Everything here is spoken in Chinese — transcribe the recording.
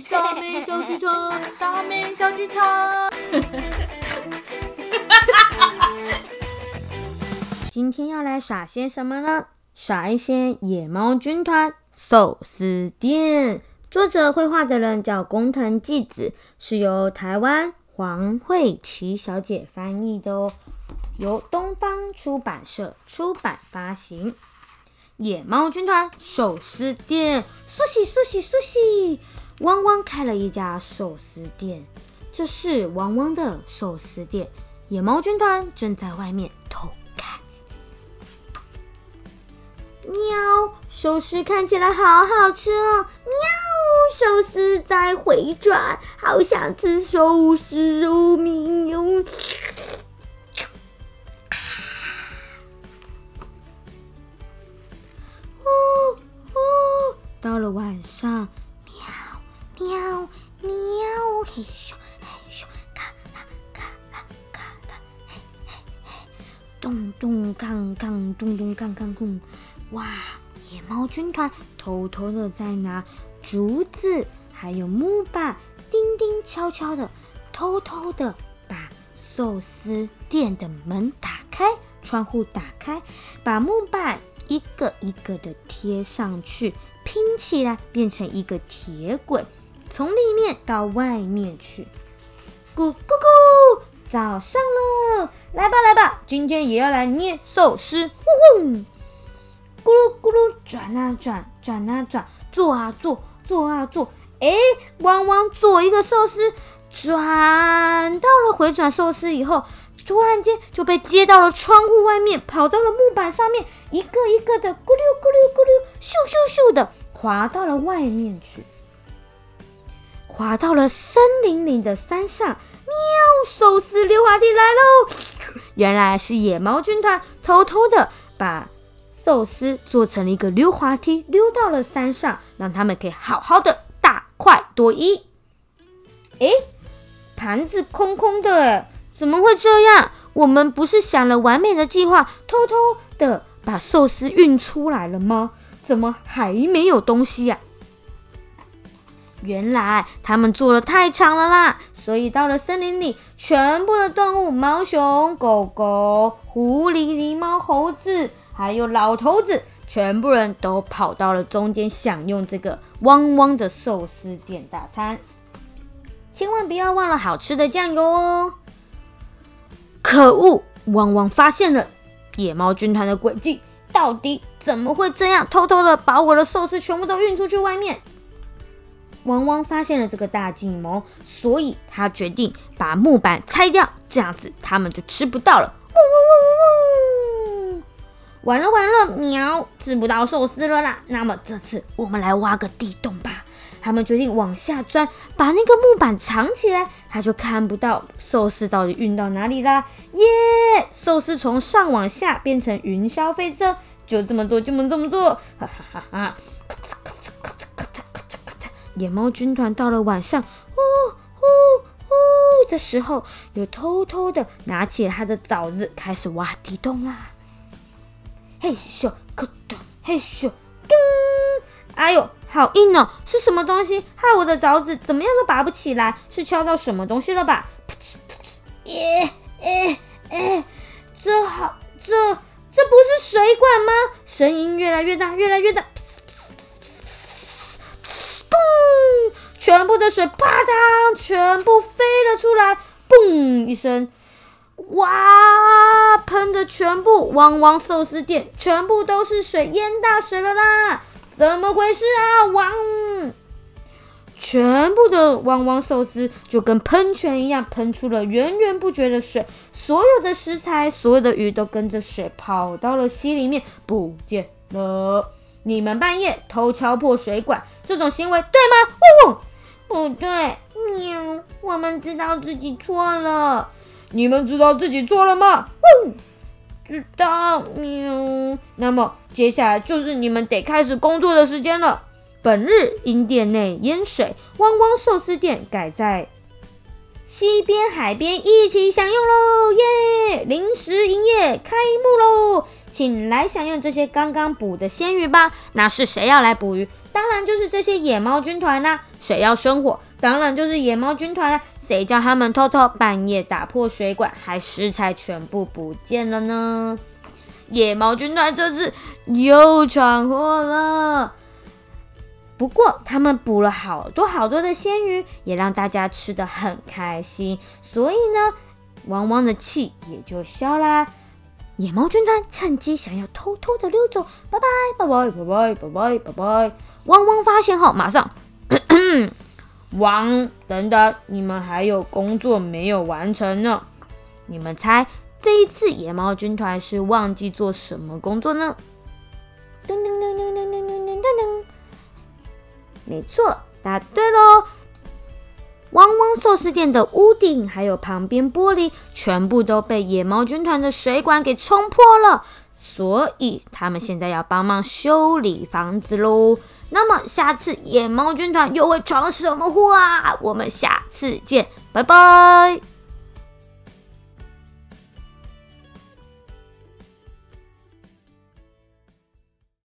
小美小剧场，小美小剧场。今天要来耍些什么呢？耍一些野猫军团寿司店。作者绘画的人叫工藤纪子，是由台湾黄慧琪小姐翻译的哦，由东方出版社出版发行。野猫军团寿司店，苏西苏西苏西，汪汪开了一家寿司店。这是汪汪的寿司店，野猫军团正在外面偷看。喵，寿司看起来好好吃哦！喵，寿司在回转，好想吃寿司哦！喵。到了晚上，喵喵喵，嘿咻嘿咻，咔啦咔啦咔啦，嘿嘿嘿，咚咚锵锵，咚咚锵锵咚，哇！野猫军团偷偷的在拿竹子还有木板，叮叮敲敲的，偷偷的把寿司店的门打开，窗户打开，把木板一个一个的贴上去。拼起来变成一个铁轨，从里面到外面去。咕咕咕！早上了，来吧来吧，今天也要来捏寿司。嗡嗡！咕噜咕噜转啊转，转啊转，做啊做，做啊做。哎，汪汪做一个寿司，转到了回转寿司以后，突然间就被接到了窗户外面，跑到了木板上面，一个一个的咕噜咕噜咕噜，咻咻咻的。滑到了外面去，滑到了森林里的山上。喵！寿司溜滑梯来喽！原来是野猫军团偷偷的把寿司做成了一个溜滑梯，溜到了山上，让他们可以好好的大快朵颐。哎，盘子空空的，怎么会这样？我们不是想了完美的计划，偷偷的把寿司运出来了吗？怎么还没有东西呀？原来他们做的太长了啦，所以到了森林里，全部的动物，猫熊、狗狗、狐狸、狸猫、猴子，还有老头子，全部人都跑到了中间，享用这个汪汪的寿司店大餐。千万不要忘了好吃的酱油哦！可恶，汪汪发现了野猫军团的诡计。到底怎么会这样？偷偷的把我的寿司全部都运出去外面。汪汪发现了这个大计谋，所以他决定把木板拆掉，这样子他们就吃不到了。嗡嗡嗡嗡嗡！完了完了，喵，吃不到寿司了啦！那么这次我们来挖个地洞吧。他们决定往下钻，把那个木板藏起来，他就看不到寿司到底运到哪里啦。耶！寿司从上往下变成云霄飞车，就这么做，就这么这么做，哈哈哈哈！野猫军团到了晚上，呼呼呼的时候，又偷偷的拿起了他的凿子，开始挖地洞啦。嘿咻，咔哒，嘿咻，噔！哎呦！好硬哦！是什么东西害我的凿子怎么样都拔不起来？是敲到什么东西了吧？噗嗤噗嗤！耶哎哎，这好这这不是水管吗？声音越来越大，越来越大！嘣！全部的水啪嗒，全部飞了出来！嘣一声，哇！喷的全部汪汪寿司店全部都是水，淹大水了啦！怎么回事啊？汪！全部的汪汪寿司就跟喷泉一样喷出了源源不绝的水，所有的食材、所有的鱼都跟着水跑到了溪里面不见了。你们半夜偷敲破水管，这种行为对吗？嗡嗡，不对，喵！我们知道自己错了。你们知道自己错了吗？嗡。知道喵，那么接下来就是你们得开始工作的时间了。本日因店内淹水，汪汪寿司店改在西边海边一起享用喽！耶，临时营业开幕喽，请来享用这些刚刚捕的鲜鱼吧。那是谁要来捕鱼？当然就是这些野猫军团啦。谁要生火，当然就是野猫军团啦。谁叫他们偷偷半夜打破水管，还食材全部不见了呢？野猫军团这次又闯祸了。不过他们捕了好多好多的鲜鱼，也让大家吃的很开心。所以呢，汪汪的气也就消啦。野猫军团趁机想要偷偷的溜走，拜拜拜拜拜拜拜拜拜拜。汪汪发现后，马上，汪等等，你们还有工作没有完成呢？你们猜这一次野猫军团是忘记做什么工作呢？噔噔噔噔噔噔噔噔噔，没错，答对喽。汪汪寿司店的屋顶还有旁边玻璃，全部都被野猫军团的水管给冲破了，所以他们现在要帮忙修理房子喽。那么下次野猫军团又会闯什么祸啊？我们下次见，拜拜。